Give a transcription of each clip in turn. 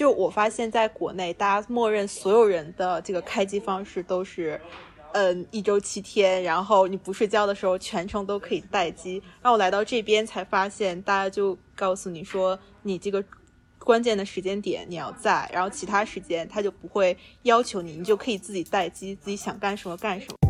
就我发现在国内，大家默认所有人的这个开机方式都是，嗯，一周七天，然后你不睡觉的时候全程都可以待机。然后我来到这边才发现，大家就告诉你说，你这个关键的时间点你要在，然后其他时间他就不会要求你，你就可以自己待机，自己想干什么干什么。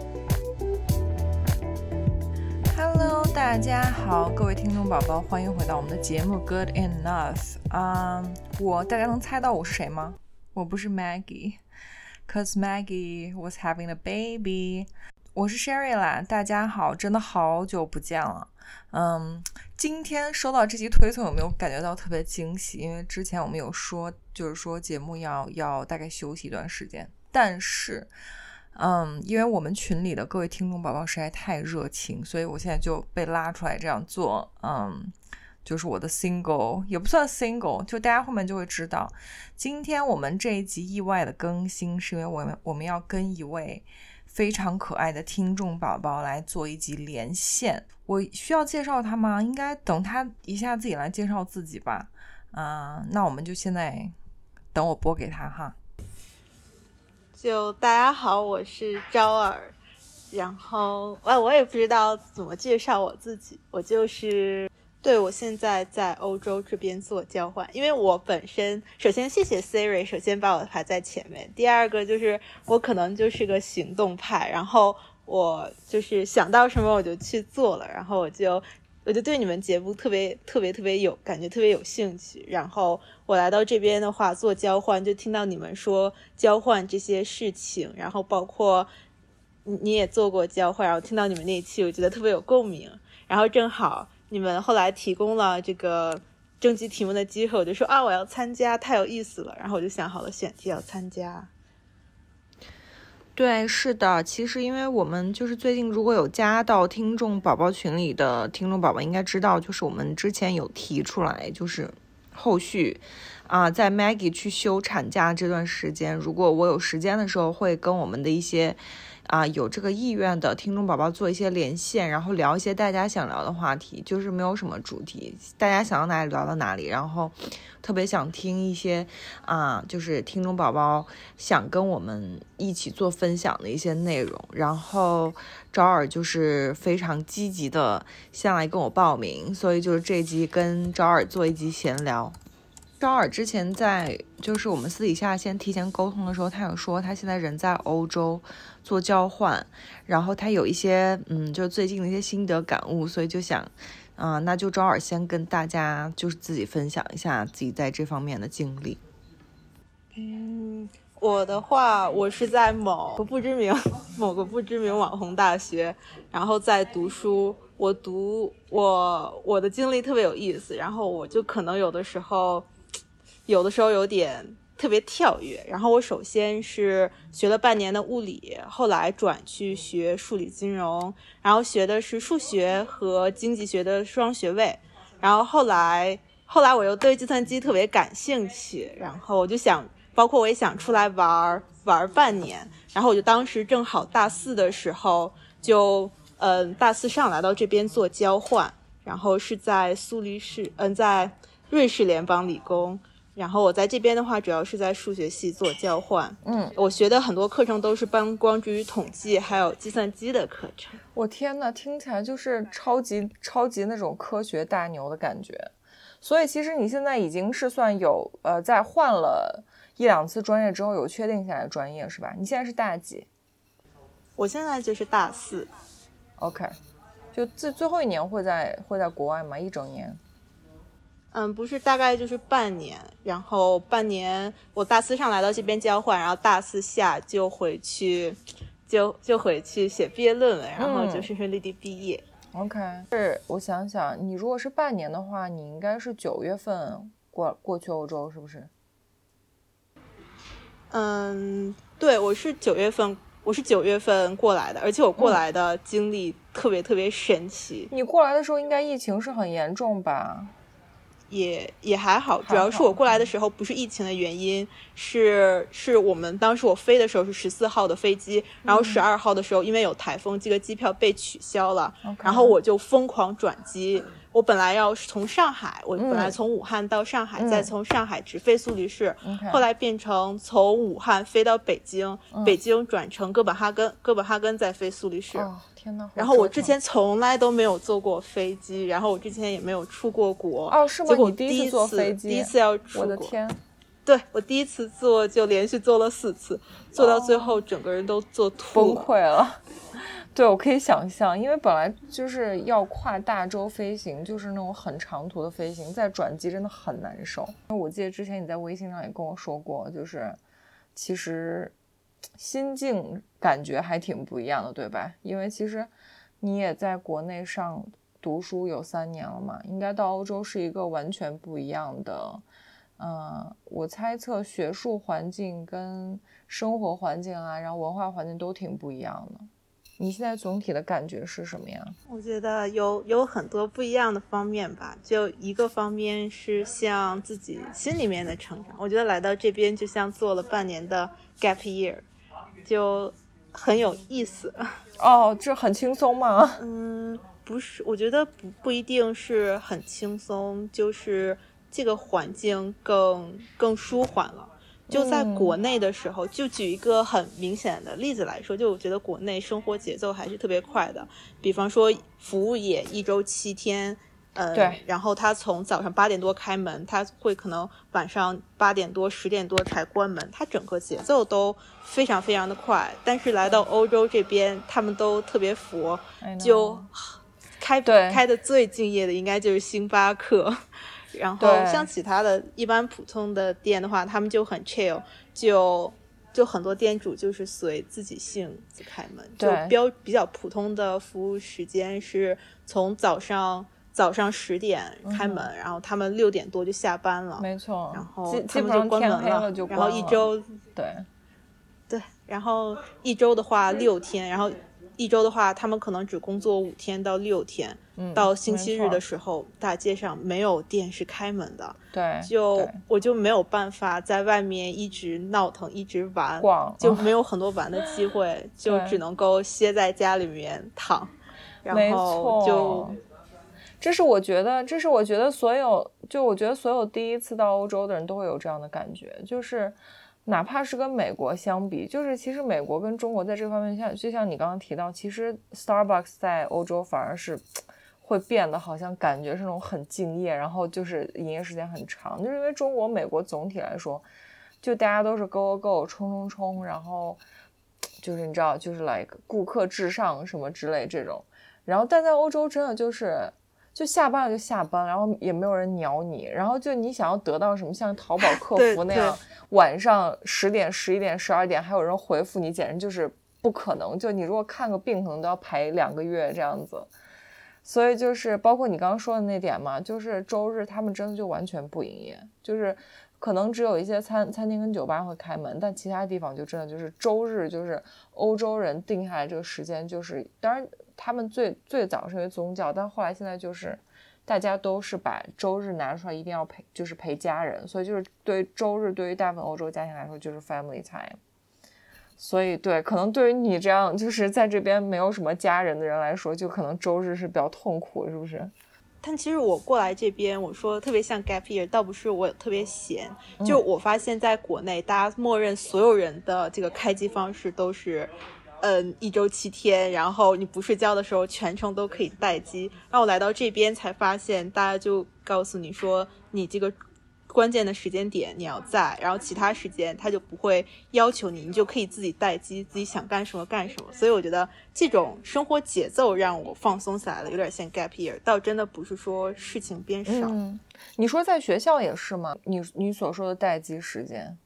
Hello，大家好，各位听众宝宝，欢迎回到我们的节目 Good Enough。啊，我大家能猜到我是谁吗？我不是 Maggie，cause Maggie was having a baby。我是 Sherry 啦，大家好，真的好久不见了。嗯，今天收到这期推送，有没有感觉到特别惊喜？因为之前我们有说，就是说节目要要大概休息一段时间，但是。嗯，因为我们群里的各位听众宝宝实在太热情，所以我现在就被拉出来这样做。嗯，就是我的 single 也不算 single，就大家后面就会知道，今天我们这一集意外的更新，是因为我们我们要跟一位非常可爱的听众宝宝来做一集连线。我需要介绍他吗？应该等他一下自己来介绍自己吧。嗯，那我们就现在等我播给他哈。就大家好，我是招儿，然后哎，我也不知道怎么介绍我自己，我就是对我现在在欧洲这边做交换，因为我本身首先谢谢 Siri，首先把我排在前面，第二个就是我可能就是个行动派，然后我就是想到什么我就去做了，然后我就。我就对你们节目特别特别特别有感觉，特别有兴趣。然后我来到这边的话做交换，就听到你们说交换这些事情，然后包括你你也做过交换，然后听到你们那一期，我觉得特别有共鸣。然后正好你们后来提供了这个征集题目的机会，我就说啊，我要参加，太有意思了。然后我就想好了选题要参加。对，是的，其实因为我们就是最近如果有加到听众宝宝群里的听众宝宝应该知道，就是我们之前有提出来，就是后续啊，在 Maggie 去休产假这段时间，如果我有时间的时候，会跟我们的一些。啊，有这个意愿的听众宝宝做一些连线，然后聊一些大家想聊的话题，就是没有什么主题，大家想到哪里聊到哪里。然后特别想听一些啊，就是听众宝宝想跟我们一起做分享的一些内容。然后招尔就是非常积极的先来跟我报名，所以就是这集跟招尔做一集闲聊。招尔之前在就是我们私底下先提前沟通的时候，他有说他现在人在欧洲。做交换，然后他有一些嗯，就最近的一些心得感悟，所以就想，啊，那就招尔先跟大家就是自己分享一下自己在这方面的经历。嗯，我的话，我是在某个不知名某个不知名网红大学，然后在读书。我读我我的经历特别有意思，然后我就可能有的时候，有的时候有点。特别跳跃，然后我首先是学了半年的物理，后来转去学数理金融，然后学的是数学和经济学的双学位，然后后来后来我又对计算机特别感兴趣，然后我就想，包括我也想出来玩玩半年，然后我就当时正好大四的时候，就嗯大四上来到这边做交换，然后是在苏黎世，嗯在瑞士联邦理工。然后我在这边的话，主要是在数学系做交换。嗯，我学的很多课程都是帮光之于统计还有计算机的课程。我天呐，听起来就是超级超级那种科学大牛的感觉。所以其实你现在已经是算有呃，在换了一两次专业之后有确定下来专业是吧？你现在是大几？我现在就是大四。OK，就最最后一年会在会在国外吗？一整年？嗯，不是，大概就是半年，然后半年我大四上来到这边交换，然后大四下就回去，就就回去写毕业论文，然后就顺顺利利毕业。OK，是我想想，你如果是半年的话，你应该是九月份过过去欧洲，是不是？嗯，对，我是九月份，我是九月份过来的，而且我过来的经历特别特别神奇。你过来的时候应该疫情是很严重吧？也也还好，主要是我过来的时候不是疫情的原因，是是我们当时我飞的时候是十四号的飞机，然后十二号的时候因为有台风，这个机票被取消了，然后我就疯狂转机。我本来要是从上海，我本来从武汉到上海，再从上海直飞苏黎世，后来变成从武汉飞到北京，北京转乘哥本哈根，哥本哈根再飞苏黎世。天呐！然后我之前从来都没有坐过飞机，然后我之前也没有出过国。哦，是吗？结果第一次坐飞机，第一次要出国。我的天！对我第一次坐就连续坐了四次，坐到最后整个人都坐吐崩溃了。对，我可以想象，因为本来就是要跨大洲飞行，就是那种很长途的飞行，在转机真的很难受。因为我记得之前你在微信上也跟我说过，就是其实心境感觉还挺不一样的，对吧？因为其实你也在国内上读书有三年了嘛，应该到欧洲是一个完全不一样的。嗯，我猜测学术环境跟生活环境啊，然后文化环境都挺不一样的。你现在总体的感觉是什么呀？我觉得有有很多不一样的方面吧。就一个方面是像自己心里面的成长。我觉得来到这边就像做了半年的 gap year，就很有意思。哦，这很轻松吗？嗯，不是，我觉得不不一定是很轻松，就是这个环境更更舒缓了。就在国内的时候，就举一个很明显的例子来说，就我觉得国内生活节奏还是特别快的。比方说服务业一周七天，呃，对，然后他从早上八点多开门，他会可能晚上八点多十点多才关门，他整个节奏都非常非常的快。但是来到欧洲这边，他们都特别佛，就开开的最敬业的应该就是星巴克。然后像其他的一般普通的店的话，他们就很 chill，就就很多店主就是随自己性子开门，就标比较普通的服务时间是从早上早上十点开门，然后他们六点多就下班了，没错，然后他们就关门了，然后一周对对，然后一周的话六天，然后。一周的话，他们可能只工作五天到六天，到星期日的时候，大街上没有店是开门的。对，就我就没有办法在外面一直闹腾，一直玩，就没有很多玩的机会，就只能够歇在家里面躺。然后就，这是我觉得，这是我觉得所有，就我觉得所有第一次到欧洲的人都会有这样的感觉，就是。哪怕是跟美国相比，就是其实美国跟中国在这方面，像就像你刚刚提到，其实 Starbucks 在欧洲反而是会变得好像感觉是那种很敬业，然后就是营业时间很长，就是因为中国、美国总体来说，就大家都是 Go Go Go 冲冲冲，然后就是你知道，就是 like 顾客至上什么之类这种，然后但在欧洲真的就是。就下班了就下班，然后也没有人鸟你，然后就你想要得到什么，像淘宝 客服那样，晚上十点、十一点、十二点还有人回复你，简直就是不可能。就你如果看个病，可能都要排两个月这样子。所以就是包括你刚刚说的那点嘛，就是周日他们真的就完全不营业，就是可能只有一些餐餐厅跟酒吧会开门，但其他地方就真的就是周日就是欧洲人定下来这个时间，就是当然。他们最最早是因为宗教，但后来现在就是大家都是把周日拿出来，一定要陪，就是陪家人。所以就是对周日，对于大部分欧洲家庭来说，就是 family time。所以对，可能对于你这样就是在这边没有什么家人的人来说，就可能周日是比较痛苦，是不是？但其实我过来这边，我说特别像 gap year，倒不是我特别闲，就我发现在国内，大家默认所有人的这个开机方式都是。嗯，一周七天，然后你不睡觉的时候，全程都可以待机。然后我来到这边才发现，大家就告诉你说，你这个关键的时间点你要在，然后其他时间他就不会要求你，你就可以自己待机，自己想干什么干什么。所以我觉得这种生活节奏让我放松下来了，有点像 gap year，倒真的不是说事情变少。嗯，你说在学校也是吗？你你所说的待机时间？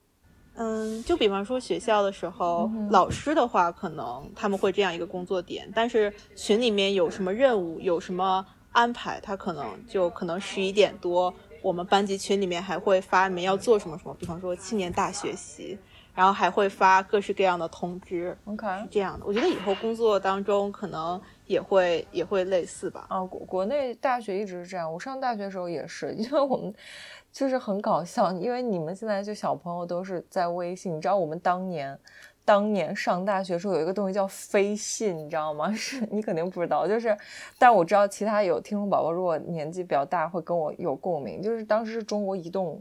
嗯，就比方说学校的时候，老师的话可能他们会这样一个工作点，但是群里面有什么任务，有什么安排，他可能就可能十一点多。我们班级群里面还会发你们要做什么什么，比方说青年大学习，然后还会发各式各样的通知。OK，是这样的。我觉得以后工作当中可能也会也会类似吧。啊，国国内大学一直是这样，我上大学的时候也是，因为我们就是很搞笑，因为你们现在就小朋友都是在微信，你知道我们当年。当年上大学时候有一个东西叫飞信，你知道吗？是你肯定不知道，就是，但我知道其他有听众宝宝如果年纪比较大会跟我有共鸣，就是当时是中国移动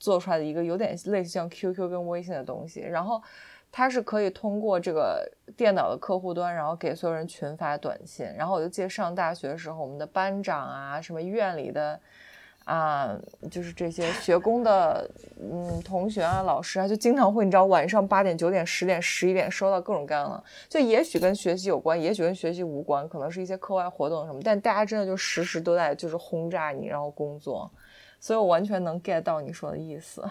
做出来的一个有点类似像 QQ 跟微信的东西，然后它是可以通过这个电脑的客户端，然后给所有人群发短信，然后我就记得上大学的时候，我们的班长啊，什么院里的。啊，就是这些学工的，嗯，同学啊，老师啊，就经常会，你知道，晚上八点、九点、十点、十一点收到各种各样的，就也许跟学习有关，也许跟学习无关，可能是一些课外活动什么，但大家真的就时时都在就是轰炸你，然后工作，所以我完全能 get 到你说的意思。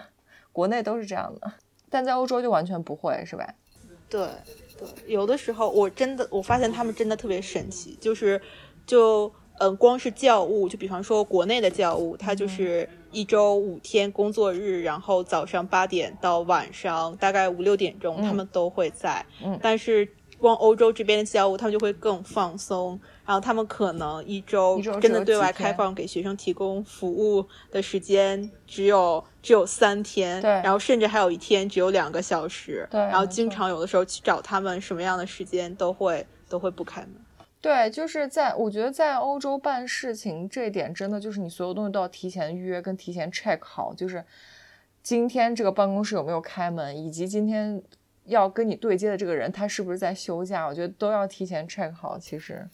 国内都是这样的，但在欧洲就完全不会，是吧？对对，有的时候我真的我发现他们真的特别神奇，就是就。嗯，光是教务，就比方说国内的教务，它就是一周五天工作日，然后早上八点到晚上大概五六点钟，他们都会在。嗯，但是光欧洲这边的教务，他们就会更放松，然后他们可能一周真的对外开放给学生提供服务的时间只有只有三天，对，然后甚至还有一天只有两个小时，对，然后经常有的时候去找他们什么样的时间都会都会不开门。对，就是在我觉得在欧洲办事情这一点，真的就是你所有东西都要提前预约跟提前 check 好，就是今天这个办公室有没有开门，以及今天要跟你对接的这个人他是不是在休假，我觉得都要提前 check 好，其实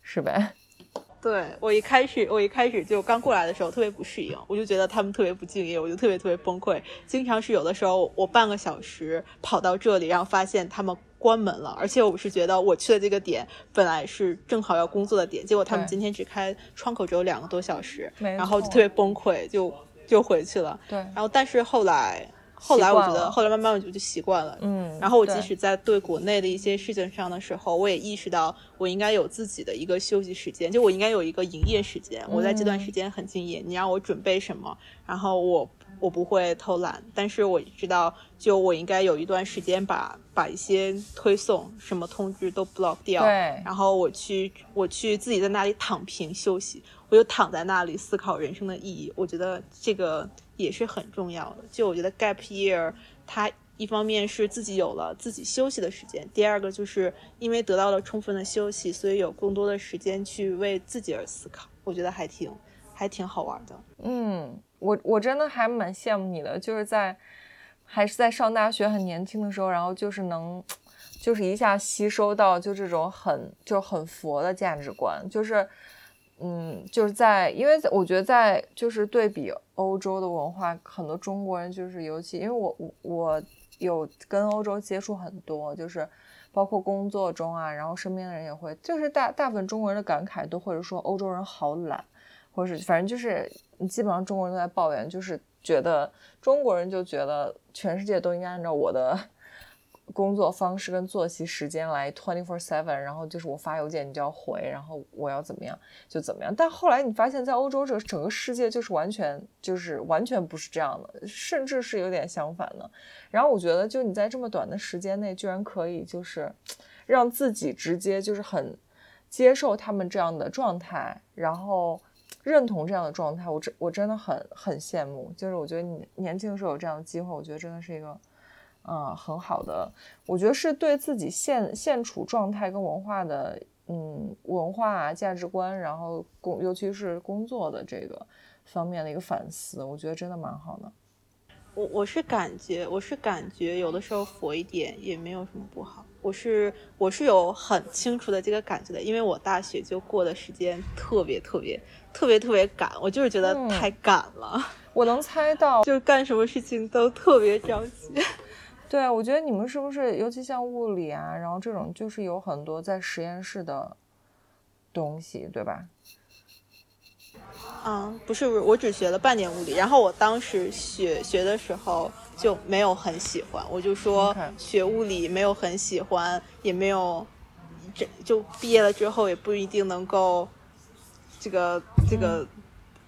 是呗。对我一开始，我一开始就刚过来的时候特别不适应，我就觉得他们特别不敬业，我就特别特别崩溃。经常是有的时候我半个小时跑到这里，然后发现他们关门了，而且我是觉得我去的这个点本来是正好要工作的点，结果他们今天只开窗口只有两个多小时，然后就特别崩溃，就就回去了。对，然后但是后来。后来我觉得，后来慢慢我就就习惯了，嗯。然后我即使在对国内的一些事情上的时候，我也意识到我应该有自己的一个休息时间，就我应该有一个营业时间。我在这段时间很敬业，你让我准备什么，然后我我不会偷懒，但是我知道，就我应该有一段时间把把一些推送什么通知都 block 掉，对。然后我去我去自己在那里躺平休息，我就躺在那里思考人生的意义。我觉得这个。也是很重要的。就我觉得 gap year，它一方面是自己有了自己休息的时间，第二个就是因为得到了充分的休息，所以有更多的时间去为自己而思考。我觉得还挺还挺好玩的。嗯，我我真的还蛮羡慕你的，就是在还是在上大学很年轻的时候，然后就是能就是一下吸收到就这种很就很佛的价值观，就是。嗯，就是在，因为我觉得在就是对比欧洲的文化，很多中国人就是尤其，因为我我有跟欧洲接触很多，就是包括工作中啊，然后身边的人也会，就是大大部分中国人的感慨都或者说欧洲人好懒，或者是反正就是基本上中国人都在抱怨，就是觉得中国人就觉得全世界都应该按照我的。工作方式跟作息时间来 twenty four seven，然后就是我发邮件你就要回，然后我要怎么样就怎么样。但后来你发现，在欧洲这整个世界就是完全就是完全不是这样的，甚至是有点相反的。然后我觉得，就你在这么短的时间内，居然可以就是让自己直接就是很接受他们这样的状态，然后认同这样的状态，我真我真的很很羡慕。就是我觉得你年轻的时候有这样的机会，我觉得真的是一个。嗯，很好的，我觉得是对自己现现处状态跟文化的，嗯，文化价值观，然后工，尤其是工作的这个方面的一个反思，我觉得真的蛮好的。我我是感觉，我是感觉有的时候佛一点也没有什么不好。我是我是有很清楚的这个感觉的，因为我大学就过的时间特别特别特别特别赶，我就是觉得太赶了。我能猜到，就是干什么事情都特别着急。对，我觉得你们是不是，尤其像物理啊，然后这种就是有很多在实验室的东西，对吧？嗯，不是，我只学了半年物理，然后我当时学学的时候就没有很喜欢，我就说学物理没有很喜欢，也没有，这就毕业了之后也不一定能够这个这个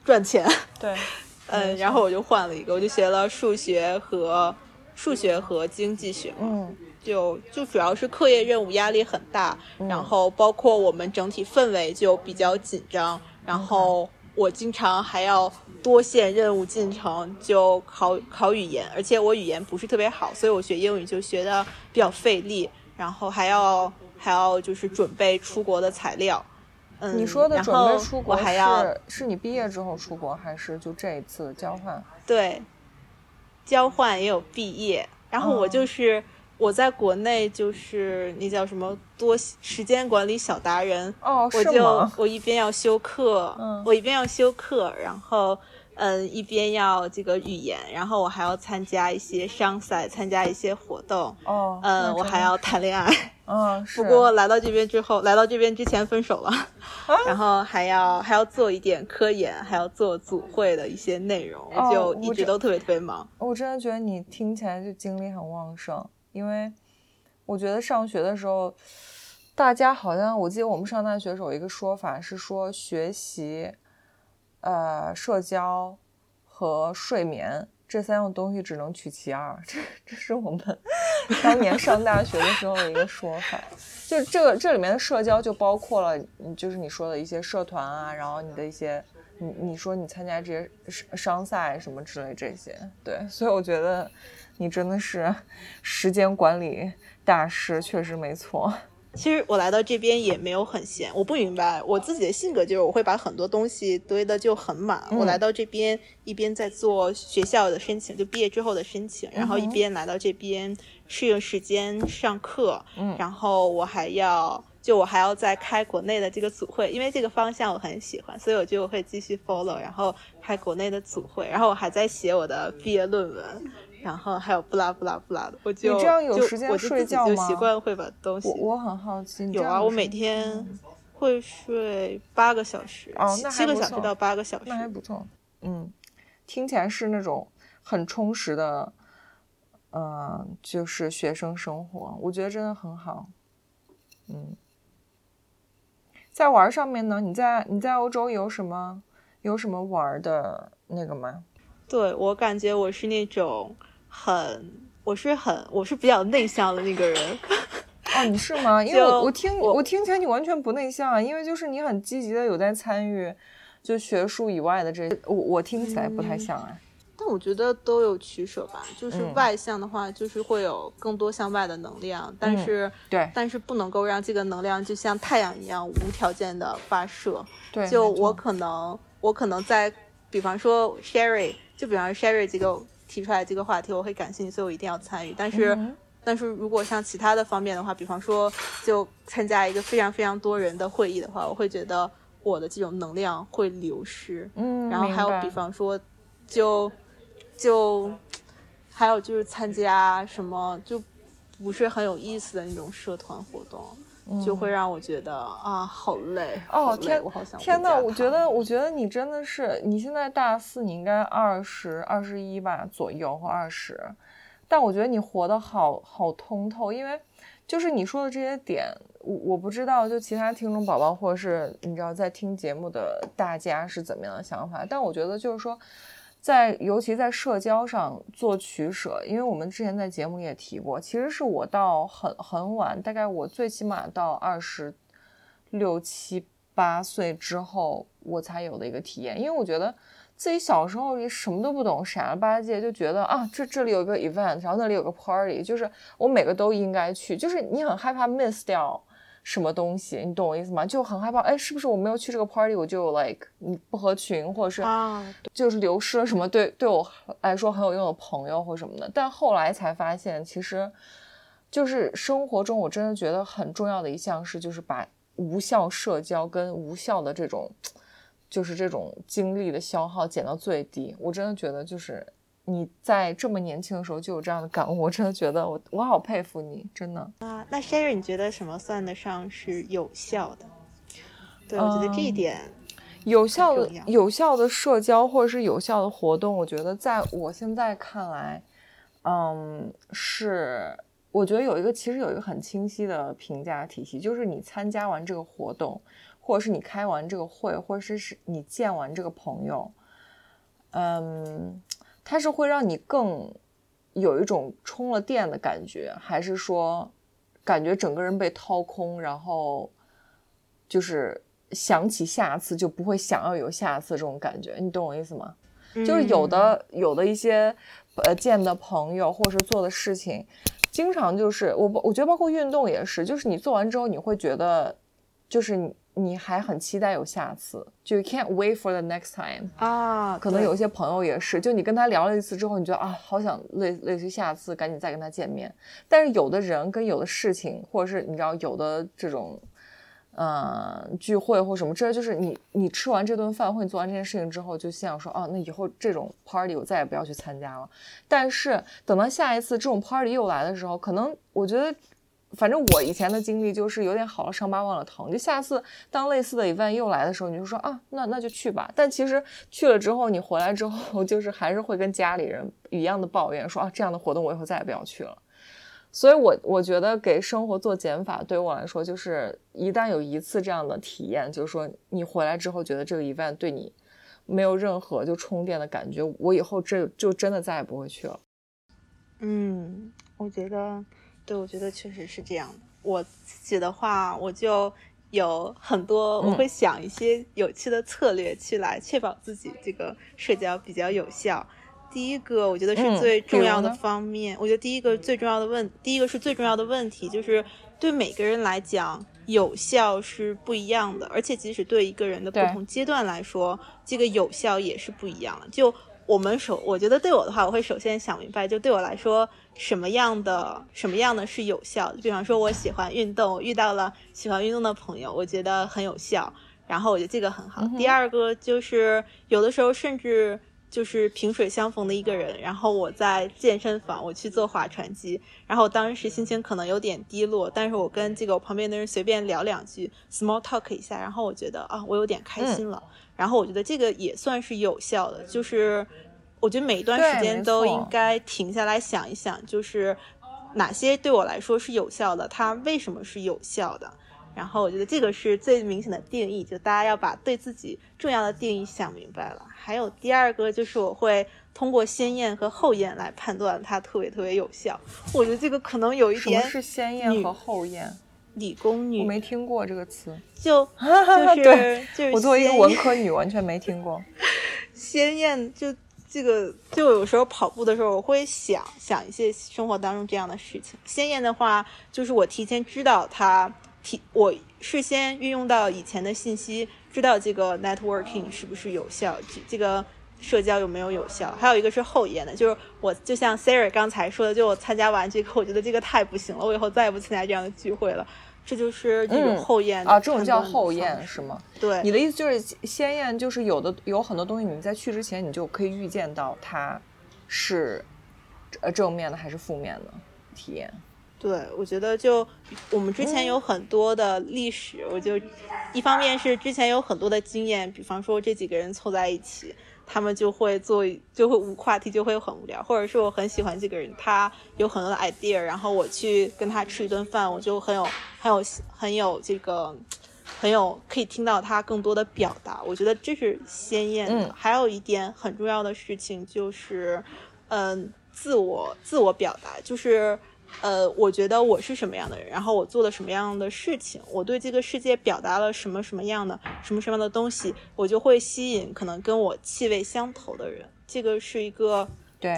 赚钱。对，嗯，然后我就换了一个，我就学了数学和数学和经济学。嗯，就就主要是课业任务压力很大，然后包括我们整体氛围就比较紧张，然后。我经常还要多线任务进程，就考考语言，而且我语言不是特别好，所以我学英语就学的比较费力，然后还要还要就是准备出国的材料。嗯，你说的准备出国还要是你毕业之后出国，还是就这一次交换？对，交换也有毕业，然后我就是。我在国内就是那叫什么多时间管理小达人哦，我就我一边要修课，嗯，我一边要修课，然后嗯一边要这个语言，然后我还要参加一些商赛，参加一些活动哦，嗯，我还要谈恋爱，嗯，不过来到这边之后，来到这边之前分手了，然后还要还要做一点科研，还要做组会的一些内容，就一直都特别特别忙。我真的觉得你听起来就精力很旺盛。因为我觉得上学的时候，大家好像我记得我们上大学时候有一个说法是说学习、呃社交和睡眠这三样东西只能取其二，这这是我们当年上大学的时候的一个说法。就这个这里面的社交就包括了，就是你说的一些社团啊，然后你的一些你你说你参加这些商赛什么之类这些，对，所以我觉得。你真的是时间管理大师，确实没错。其实我来到这边也没有很闲，我不明白我自己的性格就是我会把很多东西堆的就很满。我来到这边一边在做学校的申请，就毕业之后的申请，然后一边来到这边适应时间上课，嗯，然后我还要就我还要再开国内的这个组会，因为这个方向我很喜欢，所以我就会继续 follow，然后开国内的组会，然后我还在写我的毕业论文。然后还有不拉不拉不拉的，我就你这样有时间睡觉吗？就习惯会把东西。我我很好奇，有啊，我每天会睡八个小时，哦，那七个小时到八个小时，那还不错。嗯，听起来是那种很充实的，呃，就是学生生活，我觉得真的很好。嗯，在玩上面呢，你在你在欧洲有什么有什么玩的那个吗？对我感觉我是那种。很，我是很，我是比较内向的那个人。哦，你是吗？因为我我听我听起来你完全不内向啊，因为就是你很积极的有在参与，就学术以外的这些，我我听起来不太像啊。但我觉得都有取舍吧，就是外向的话，就是会有更多向外的能量，但是对，但是不能够让这个能量就像太阳一样无条件的发射。对，就我可能我可能在，比方说 Sherry，就比方说 Sherry 这个。提出来这个话题，我会感兴趣，所以我一定要参与。但是，但是如果像其他的方面的话，比方说就参加一个非常非常多人的会议的话，我会觉得我的这种能量会流失。嗯，然后还有比方说，就就还有就是参加什么就不是很有意思的那种社团活动。就会让我觉得啊，好累哦！天，我好想天呐，我觉得，我觉得你真的是，你现在大四，你应该二十二十一吧左右或二十，但我觉得你活得好好通透，因为就是你说的这些点，我我不知道，就其他听众宝宝或者是你知道在听节目的大家是怎么样的想法，但我觉得就是说。在尤其在社交上做取舍，因为我们之前在节目也提过，其实是我到很很晚，大概我最起码到二十六七八岁之后，我才有的一个体验。因为我觉得自己小时候也什么都不懂，傻了吧唧，就觉得啊，这这里有个 event，然后那里有个 party，就是我每个都应该去，就是你很害怕 miss 掉什么东西，你懂我意思吗？就很害怕，哎，是不是我没有去这个 party，我就 like 你不合群，或者是就是流失了什么对对我来说很有用的朋友或什么的。但后来才发现，其实就是生活中我真的觉得很重要的一项是，就是把无效社交跟无效的这种，就是这种精力的消耗减到最低。我真的觉得就是。你在这么年轻的时候就有这样的感悟，我真的觉得我我好佩服你，真的啊。那 Sherry，你觉得什么算得上是有效的？对，我觉得这一点有效的有效的社交或者是有效的活动，我觉得在我现在看来，嗯，是我觉得有一个其实有一个很清晰的评价体系，就是你参加完这个活动，或者是你开完这个会，或者是是你见完这个朋友，嗯。它是会让你更有一种充了电的感觉，还是说感觉整个人被掏空，然后就是想起下次就不会想要有下次这种感觉？你懂我意思吗？就是有的有的一些呃见的朋友或者是做的事情，经常就是我我觉得包括运动也是，就是你做完之后你会觉得就是你。还很期待有下次，就 can't wait for the next time 啊。可能有一些朋友也是，就你跟他聊了一次之后，你觉得啊，好想类类似于下次赶紧再跟他见面。但是有的人跟有的事情，或者是你知道有的这种，呃，聚会或什么，这就是你你吃完这顿饭或你做完这件事情之后，就想说，哦，那以后这种 party 我再也不要去参加了。但是等到下一次这种 party 又来的时候，可能我觉得。反正我以前的经历就是有点好了伤疤忘了疼，就下次当类似的 event 又来的时候，你就说啊，那那就去吧。但其实去了之后，你回来之后，就是还是会跟家里人一样的抱怨，说啊，这样的活动我以后再也不要去了。所以，我我觉得给生活做减法，对于我来说，就是一旦有一次这样的体验，就是说你回来之后觉得这个 event 对你没有任何就充电的感觉，我以后这就真的再也不会去了。嗯，我觉得。对，我觉得确实是这样的。我自己的话，我就有很多，我会想一些有趣的策略去来确保自己这个社交比较有效。第一个，我觉得是最重要的方面。我觉得第一个最重要的问，第一个是最重要的问题，就是对每个人来讲，有效是不一样的。而且，即使对一个人的不同阶段来说，这个有效也是不一样的。就我们首，我觉得对我的话，我会首先想明白，就对我来说。什么样的什么样的是有效？比方说，我喜欢运动，遇到了喜欢运动的朋友，我觉得很有效。然后我觉得这个很好。第二个就是有的时候甚至就是萍水相逢的一个人，然后我在健身房，我去做划船机，然后当时心情可能有点低落，但是我跟这个我旁边的人随便聊两句，small talk 一下，然后我觉得啊，我有点开心了。然后我觉得这个也算是有效的，就是。我觉得每一段时间都应该停下来想一想，就是哪些对我来说是有效的，它为什么是有效的。然后我觉得这个是最明显的定义，就大家要把对自己重要的定义想明白了。还有第二个就是我会通过先验和后验来判断它特别特别有效。我觉得这个可能有一点。什么是先验和后验？理工女，我没听过这个词。就 就是就是，我作为一个文科女完全没听过。先验就。这个就有时候跑步的时候，我会想想一些生活当中这样的事情。鲜艳的话，就是我提前知道它，提我事先运用到以前的信息，知道这个 networking 是不是有效，这个社交有没有有效。还有一个是后验的，就是我就像 Sarah 刚才说的，就我参加完这个，我觉得这个太不行了，我以后再也不参加这样的聚会了。这就是这种后验啊，这种叫后验是吗？对，你的意思就是先验，就是有的有很多东西，你在去之前你就可以预见到它是呃正面的还是负面的体验。对，我觉得就我们之前有很多的历史，我就一方面是之前有很多的经验，比方说这几个人凑在一起。他们就会做，就会无话题，就会很无聊，或者是我很喜欢这个人，他有很多的 idea，然后我去跟他吃一顿饭，我就很有很有很有这个很有可以听到他更多的表达，我觉得这是鲜艳的。还有一点很重要的事情就是，嗯，自我自我表达，就是。呃，我觉得我是什么样的人，然后我做了什么样的事情，我对这个世界表达了什么什么样的什么什么样的东西，我就会吸引可能跟我气味相投的人。这个是一个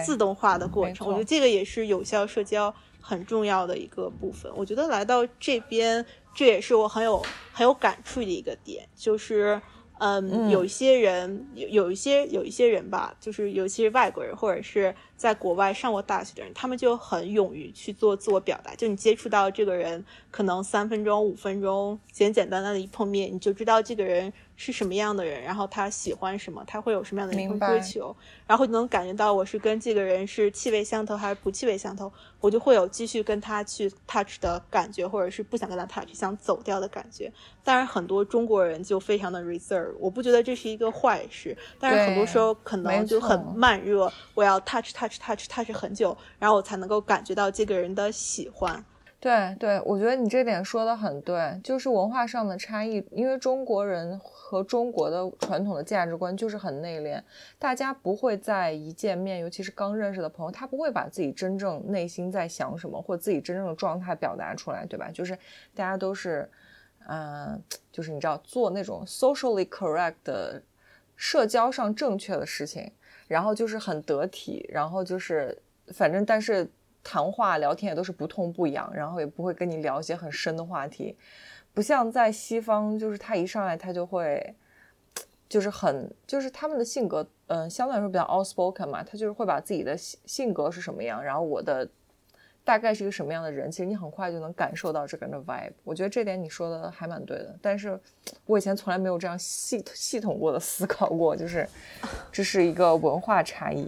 自动化的过程，我觉得这个也是有效社交很重要的一个部分。我觉得来到这边，这也是我很有很有感触的一个点，就是。嗯，有一些人，有有一些有一些人吧，就是尤其是外国人，或者是在国外上过大学的人，他们就很勇于去做自我表达。就你接触到这个人，可能三分钟、五分钟，简简单单的一碰面，你就知道这个人。是什么样的人，然后他喜欢什么，他会有什么样的人生追求，然后就能感觉到我是跟这个人是气味相投还是不气味相投，我就会有继续跟他去 touch 的感觉，或者是不想跟他 touch 想走掉的感觉。当然，很多中国人就非常的 reserve，我不觉得这是一个坏事，但是很多时候可能就很慢热，我要 touch touch touch touch 很久，然后我才能够感觉到这个人的喜欢。对对，我觉得你这点说的很对，就是文化上的差异，因为中国人和中国的传统的价值观就是很内敛，大家不会在一见面，尤其是刚认识的朋友，他不会把自己真正内心在想什么或自己真正的状态表达出来，对吧？就是大家都是，嗯，就是你知道做那种 socially correct 的社交上正确的事情，然后就是很得体，然后就是反正但是。谈话聊天也都是不痛不痒，然后也不会跟你聊一些很深的话题，不像在西方，就是他一上来他就会，就是很就是他们的性格，嗯，相对来说比较 outspoken 嘛，他就是会把自己的性性格是什么样，然后我的大概是一个什么样的人，其实你很快就能感受到这个人的 vibe。我觉得这点你说的还蛮对的，但是我以前从来没有这样系系统过的思考过，就是这是一个文化差异。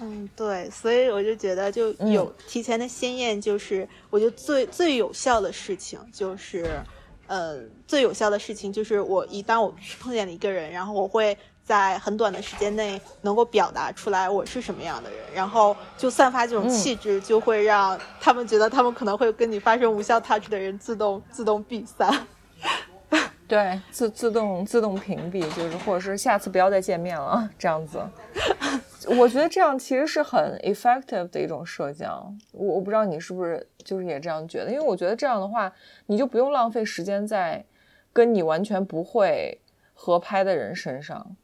嗯，对，所以我就觉得就有提前的鲜艳，就是我觉得最最有效的事情就是，呃，最有效的事情就是我一当我碰见了一个人，然后我会在很短的时间内能够表达出来我是什么样的人，然后就散发这种气质，就会让他们觉得他们可能会跟你发生无效 touch 的人自动自动闭散。对，自自动自动屏蔽，就是或者是下次不要再见面了，这样子。我觉得这样其实是很 effective 的一种社交。我我不知道你是不是就是也这样觉得，因为我觉得这样的话，你就不用浪费时间在跟你完全不会合拍的人身上。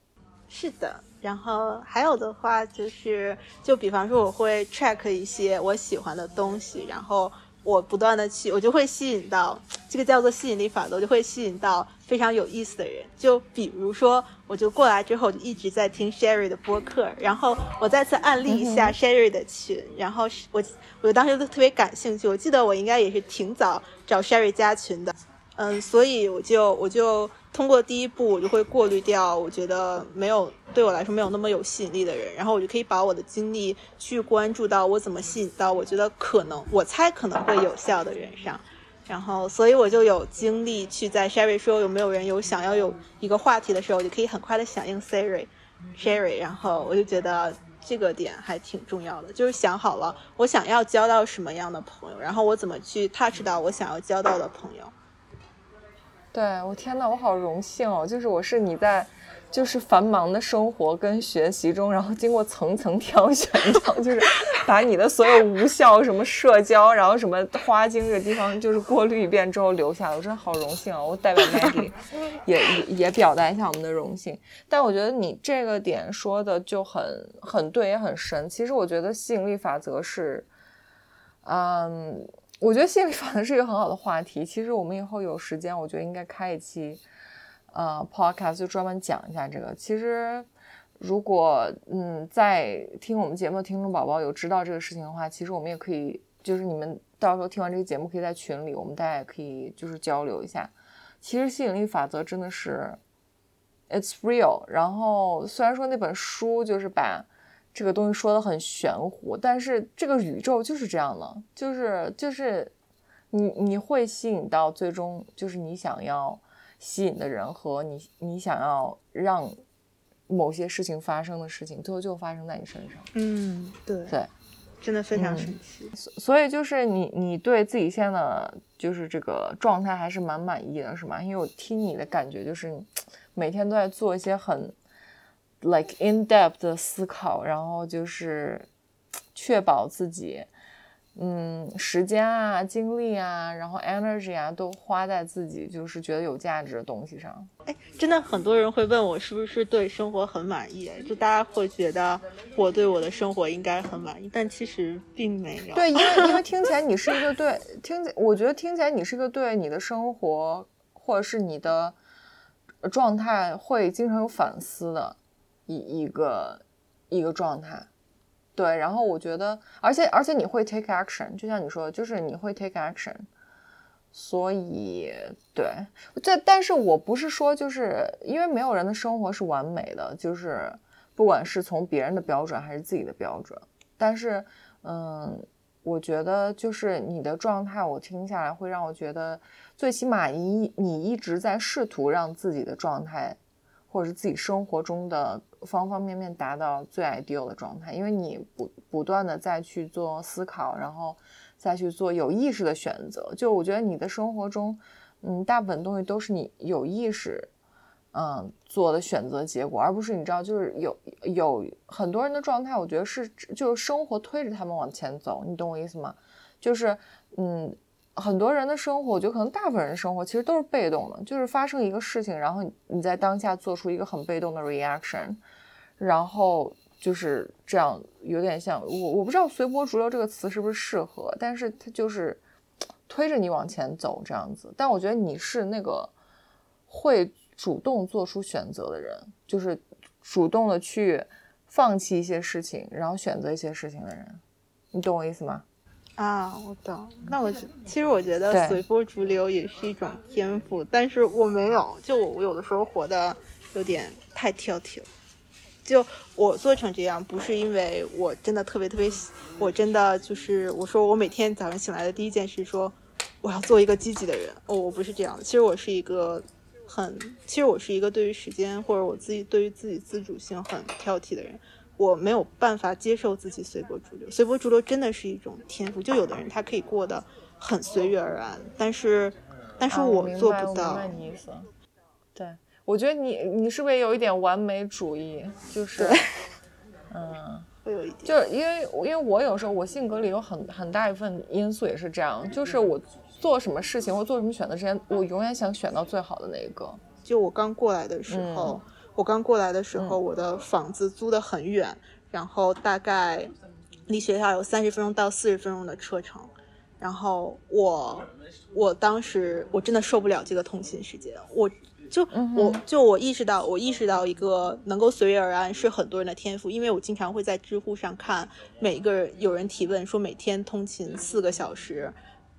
是的，然后还有的话就是，就比方说我会 track 一些我喜欢的东西，然后。我不断的去，我就会吸引到这个叫做吸引力法则，我就会吸引到非常有意思的人。就比如说，我就过来之后就一直在听 Sherry 的播客，然后我再次案例一下 Sherry 的群，然后我我当时都特别感兴趣。我记得我应该也是挺早找 Sherry 加群的，嗯，所以我就我就。通过第一步，我就会过滤掉我觉得没有对我来说没有那么有吸引力的人，然后我就可以把我的精力去关注到我怎么吸引到我觉得可能我猜可能会有效的人上，然后所以我就有精力去在 Sherry 说有没有人有想要有一个话题的时候，我就可以很快的响应 Siri Sherry，然后我就觉得这个点还挺重要的，就是想好了我想要交到什么样的朋友，然后我怎么去 touch 到我想要交到的朋友。对我天呐，我好荣幸哦！就是我是你在，就是繁忙的生活跟学习中，然后经过层层挑选，就是 把你的所有无效什么社交，然后什么花精这个地方，就是过滤一遍之后留下来，我真的好荣幸啊！我代表 Maggie 也也也表达一下我们的荣幸。但我觉得你这个点说的就很很对，也很神。其实我觉得吸引力法则是，嗯。我觉得吸引力法则是一个很好的话题。其实我们以后有时间，我觉得应该开一期，呃，podcast 就专门讲一下这个。其实，如果嗯，在听我们节目的听众宝宝有知道这个事情的话，其实我们也可以，就是你们到时候听完这个节目，可以在群里，我们大家也可以就是交流一下。其实吸引力法则真的是，it's real。然后虽然说那本书就是把。这个东西说的很玄乎，但是这个宇宙就是这样的，就是就是你你会吸引到最终就是你想要吸引的人和你你想要让某些事情发生的事情，最后就发生在你身上。嗯，对对，真的非常神奇。所以就是你你对自己现在的就是这个状态还是蛮满意的，是吗？因为我听你的感觉就是每天都在做一些很。like in depth 的思考，然后就是确保自己嗯，时间啊、精力啊，然后 energy 啊，都花在自己就是觉得有价值的东西上。哎，真的很多人会问我是不是对生活很满意，就大家会觉得我对我的生活应该很满意，但其实并没有。对，因为 因为听起来你是一个对听，我觉得听起来你是一个对你的生活或者是你的状态会经常有反思的一一个一个状态。对，然后我觉得，而且而且你会 take action，就像你说的，就是你会 take action，所以对，这但是我不是说就是因为没有人的生活是完美的，就是不管是从别人的标准还是自己的标准，但是嗯，我觉得就是你的状态，我听下来会让我觉得，最起码你你一直在试图让自己的状态，或者是自己生活中的。方方面面达到最 ideal 的状态，因为你不不断的再去做思考，然后再去做有意识的选择。就我觉得你的生活中，嗯，大部分东西都是你有意识，嗯，做的选择结果，而不是你知道，就是有有很多人的状态，我觉得是就是生活推着他们往前走，你懂我意思吗？就是嗯，很多人的生活，我觉得可能大部分人的生活其实都是被动的，就是发生一个事情，然后你在当下做出一个很被动的 reaction。然后就是这样，有点像我，我不知道“随波逐流”这个词是不是适合，但是它就是推着你往前走这样子。但我觉得你是那个会主动做出选择的人，就是主动的去放弃一些事情，然后选择一些事情的人。你懂我意思吗？啊，我懂。那我其实我觉得随波逐流也是一种天赋，但是我没有。就我，我有的时候活的有点太挑剔了。就我做成这样，不是因为我真的特别特别，我真的就是我说我每天早上醒来的第一件事，说我要做一个积极的人。哦，我不是这样的。其实我是一个很，其实我是一个对于时间或者我自己对于自己自主性很挑剔的人。我没有办法接受自己随波逐流，随波逐流真的是一种天赋。就有的人他可以过得很随遇而安，但是，但是我做不到。啊、你意思对。我觉得你你是不是也有一点完美主义？就是，嗯，会有一点，就是因为因为我有时候我性格里有很很大一份因素也是这样，就是我做什么事情或做什么选择之前，我永远想选到最好的那一个。就我刚过来的时候，我刚过来的时候，我的房子租的很远，然后大概离学校有三十分钟到四十分钟的车程，然后我我当时我真的受不了这个通勤时间，我。就我就我意识到，我意识到一个能够随遇而安是很多人的天赋，因为我经常会在知乎上看每一个有人提问说每天通勤四个小时，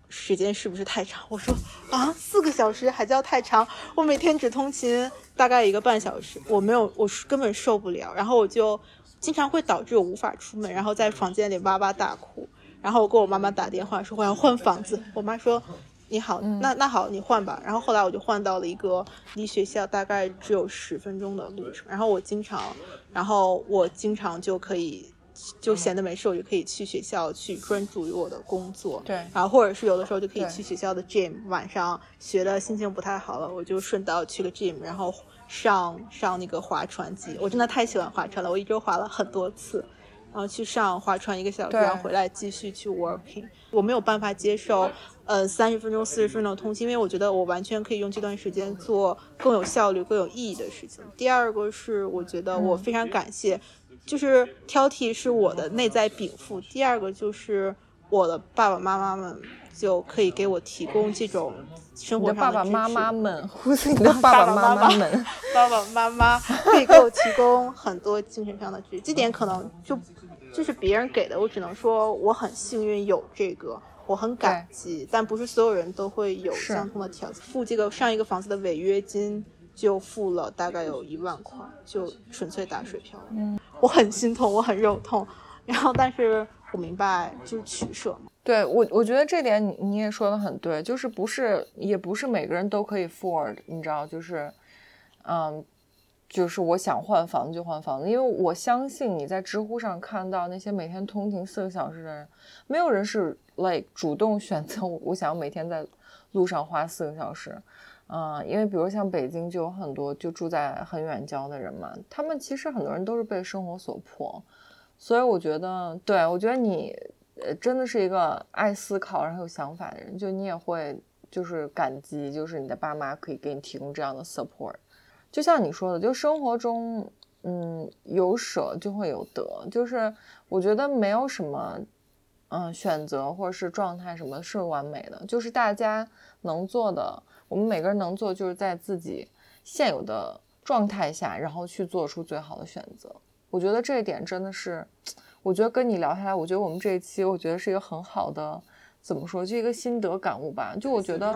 时间是不是太长？我说啊，四个小时还叫太长？我每天只通勤大概一个半小时，我没有，我根本受不了。然后我就经常会导致我无法出门，然后在房间里哇哇大哭。然后我给我妈妈打电话说我要换房子，我妈说。你好，那那好，你换吧。然后后来我就换到了一个离学校大概只有十分钟的路程。然后我经常，然后我经常就可以，就闲的没事，我就可以去学校去专注于我的工作。对。然后或者是有的时候就可以去学校的 gym，晚上学的心情不太好了，我就顺道去个 gym，然后上上那个划船机。我真的太喜欢划船了，我一周划了很多次。然后去上划船一个小时，然后回来继续去 working。我没有办法接受。呃，三十分钟、四十分钟通勤，因为我觉得我完全可以用这段时间做更有效率、更有意义的事情。第二个是，我觉得我非常感谢，就是挑剔是我的内在禀赋。第二个就是我的爸爸妈妈们就可以给我提供这种生活上的爸爸妈妈们，呼是你的爸爸妈妈们，爸爸妈妈可以给我提供很多精神上的支持。这点可能就就是别人给的，我只能说我很幸运有这个。我很感激，但不是所有人都会有相同的条件。付这个上一个房子的违约金就付了大概有一万块，就纯粹打水漂。嗯，我很心痛，我很肉痛。然后，但是我明白，就是取舍嘛。对我，我觉得这点你你也说的很对，就是不是也不是每个人都可以 afford，你知道，就是，嗯。就是我想换房子就换房子，因为我相信你在知乎上看到那些每天通勤四个小时的人，没有人是 like 主动选择我想要每天在路上花四个小时，嗯，因为比如像北京就有很多就住在很远郊的人嘛，他们其实很多人都是被生活所迫，所以我觉得，对我觉得你呃，真的是一个爱思考然后有想法的人，就你也会就是感激，就是你的爸妈可以给你提供这样的 support。就像你说的，就生活中，嗯，有舍就会有得，就是我觉得没有什么，嗯，选择或者是状态什么是完美的，就是大家能做的，我们每个人能做，就是在自己现有的状态下，然后去做出最好的选择。我觉得这一点真的是。我觉得跟你聊下来，我觉得我们这一期，我觉得是一个很好的，怎么说，就一个心得感悟吧。就我觉得，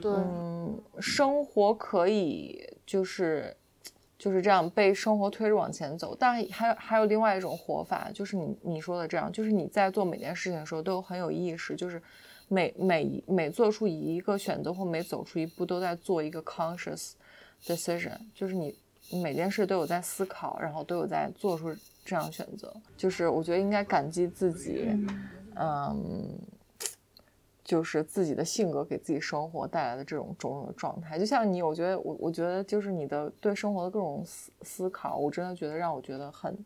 对，嗯，生活可以就是就是这样被生活推着往前走，但还有还有另外一种活法，就是你你说的这样，就是你在做每件事情的时候都有很有意识，就是每每每做出一个选择或每走出一步都在做一个 conscious decision，就是你每件事都有在思考，然后都有在做出。这样选择，就是我觉得应该感激自己，嗯，就是自己的性格给自己生活带来的这种种种的状态。就像你，我觉得我我觉得就是你的对生活的各种思思考，我真的觉得让我觉得很，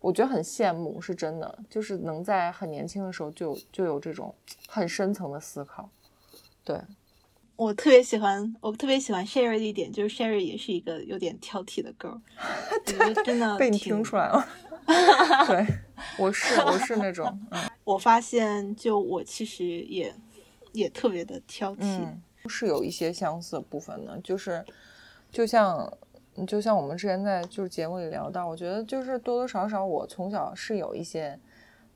我觉得很羡慕，是真的，就是能在很年轻的时候就就有这种很深层的思考。对，我特别喜欢，我特别喜欢 Sherry 的一点，就是 Sherry 也是一个有点挑剔的 girl，真的被你听出来了。对，我是我是那种，嗯，我发现就我其实也也特别的挑剔，是有一些相似的部分的，就是就像就像我们之前在就是节目里聊到，我觉得就是多多少少我从小是有一些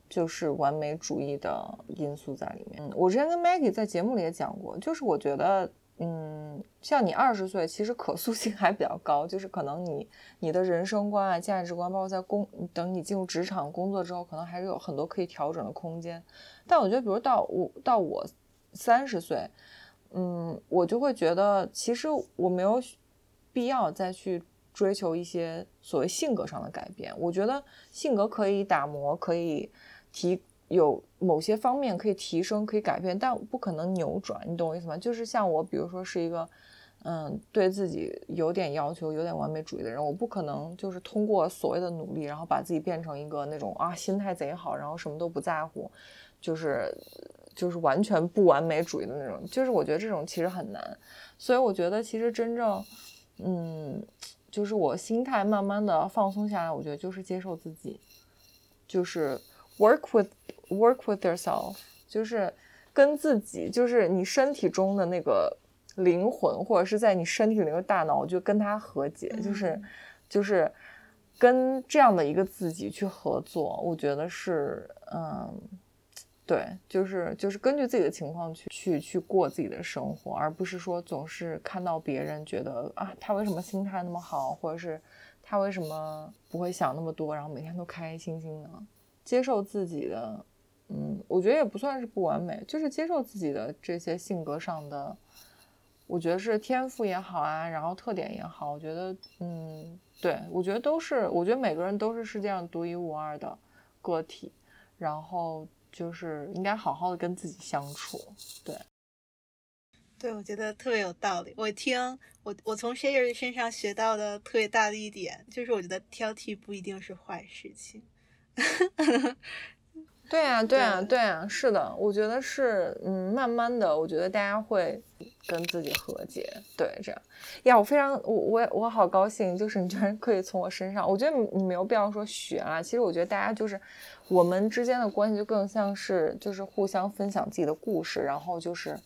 就是完美主义的因素在里面。我之前跟 Maggie 在节目里也讲过，就是我觉得。嗯，像你二十岁，其实可塑性还比较高，就是可能你你的人生观啊、价值观，包括在工等你进入职场工作之后，可能还是有很多可以调整的空间。但我觉得，比如到我到我三十岁，嗯，我就会觉得，其实我没有必要再去追求一些所谓性格上的改变。我觉得性格可以打磨，可以提。有某些方面可以提升，可以改变，但不可能扭转，你懂我意思吗？就是像我，比如说是一个，嗯，对自己有点要求、有点完美主义的人，我不可能就是通过所谓的努力，然后把自己变成一个那种啊心态贼好，然后什么都不在乎，就是就是完全不完美主义的那种。就是我觉得这种其实很难，所以我觉得其实真正，嗯，就是我心态慢慢的放松下来，我觉得就是接受自己，就是 work with。Work with yourself，就是跟自己，就是你身体中的那个灵魂，或者是在你身体里那个大脑，就跟他和解，就是就是跟这样的一个自己去合作。我觉得是，嗯，对，就是就是根据自己的情况去去去过自己的生活，而不是说总是看到别人觉得啊，他为什么心态那么好，或者是他为什么不会想那么多，然后每天都开开心心的，接受自己的。嗯，我觉得也不算是不完美，就是接受自己的这些性格上的，我觉得是天赋也好啊，然后特点也好，我觉得，嗯，对我觉得都是，我觉得每个人都是世界上独一无二的个体，然后就是应该好好的跟自己相处，对，对，我觉得特别有道理。我听我我从 Share 身上学到的特别大的一点，就是我觉得挑剔不一定是坏事情。对啊，对啊，对啊，是的，我觉得是，嗯，慢慢的，我觉得大家会跟自己和解，对，这样呀，我非常，我我我好高兴，就是你居然可以从我身上，我觉得你没有必要说学啊，其实我觉得大家就是我们之间的关系就更像是就是互相分享自己的故事，然后就是，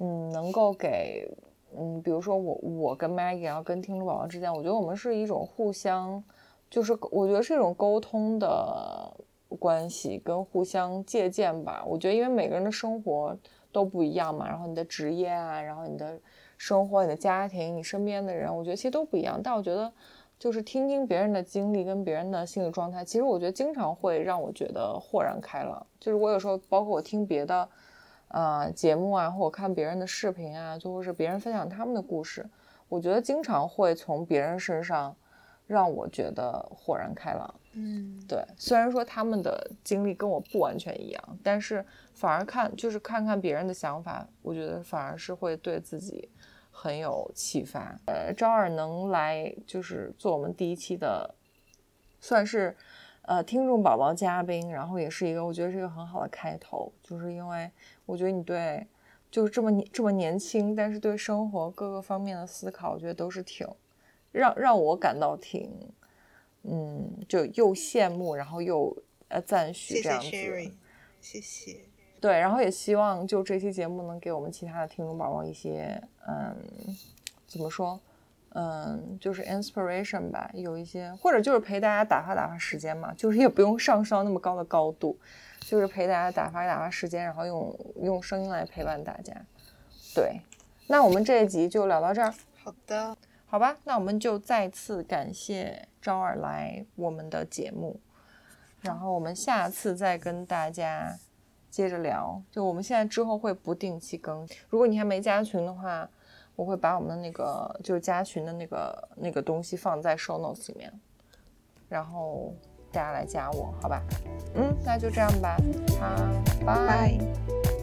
嗯，能够给，嗯，比如说我我跟 Maggie，然后跟听众宝宝之间，我觉得我们是一种互相，就是我觉得是一种沟通的。关系跟互相借鉴吧，我觉得因为每个人的生活都不一样嘛，然后你的职业啊，然后你的生活、你的家庭、你身边的人，我觉得其实都不一样。但我觉得就是听听别人的经历跟别人的心理状态，其实我觉得经常会让我觉得豁然开朗。就是我有时候包括我听别的呃节目啊，或者看别人的视频啊，就或是别人分享他们的故事，我觉得经常会从别人身上让我觉得豁然开朗。嗯，对，虽然说他们的经历跟我不完全一样，但是反而看就是看看别人的想法，我觉得反而是会对自己很有启发。呃，招尔能来就是做我们第一期的，算是呃听众宝宝嘉宾，然后也是一个我觉得是一个很好的开头，就是因为我觉得你对就是这么年这么年轻，但是对生活各个方面的思考，我觉得都是挺让让我感到挺嗯，就又羡慕，然后又呃赞许这样子。Sherry，谢谢。对，然后也希望就这期节目能给我们其他的听众宝宝一些，嗯，怎么说，嗯，就是 inspiration 吧，有一些，或者就是陪大家打发打发时间嘛，就是也不用上升到那么高的高度，就是陪大家打发打发时间，然后用用声音来陪伴大家。对，那我们这一集就聊到这儿，好的，好吧？那我们就再次感谢招儿来我们的节目，然后我们下次再跟大家接着聊。就我们现在之后会不定期更，如果你还没加群的话，我会把我们的那个就是加群的那个那个东西放在 show notes 里面，然后大家来加我，好吧？嗯，那就这样吧，好，拜。拜。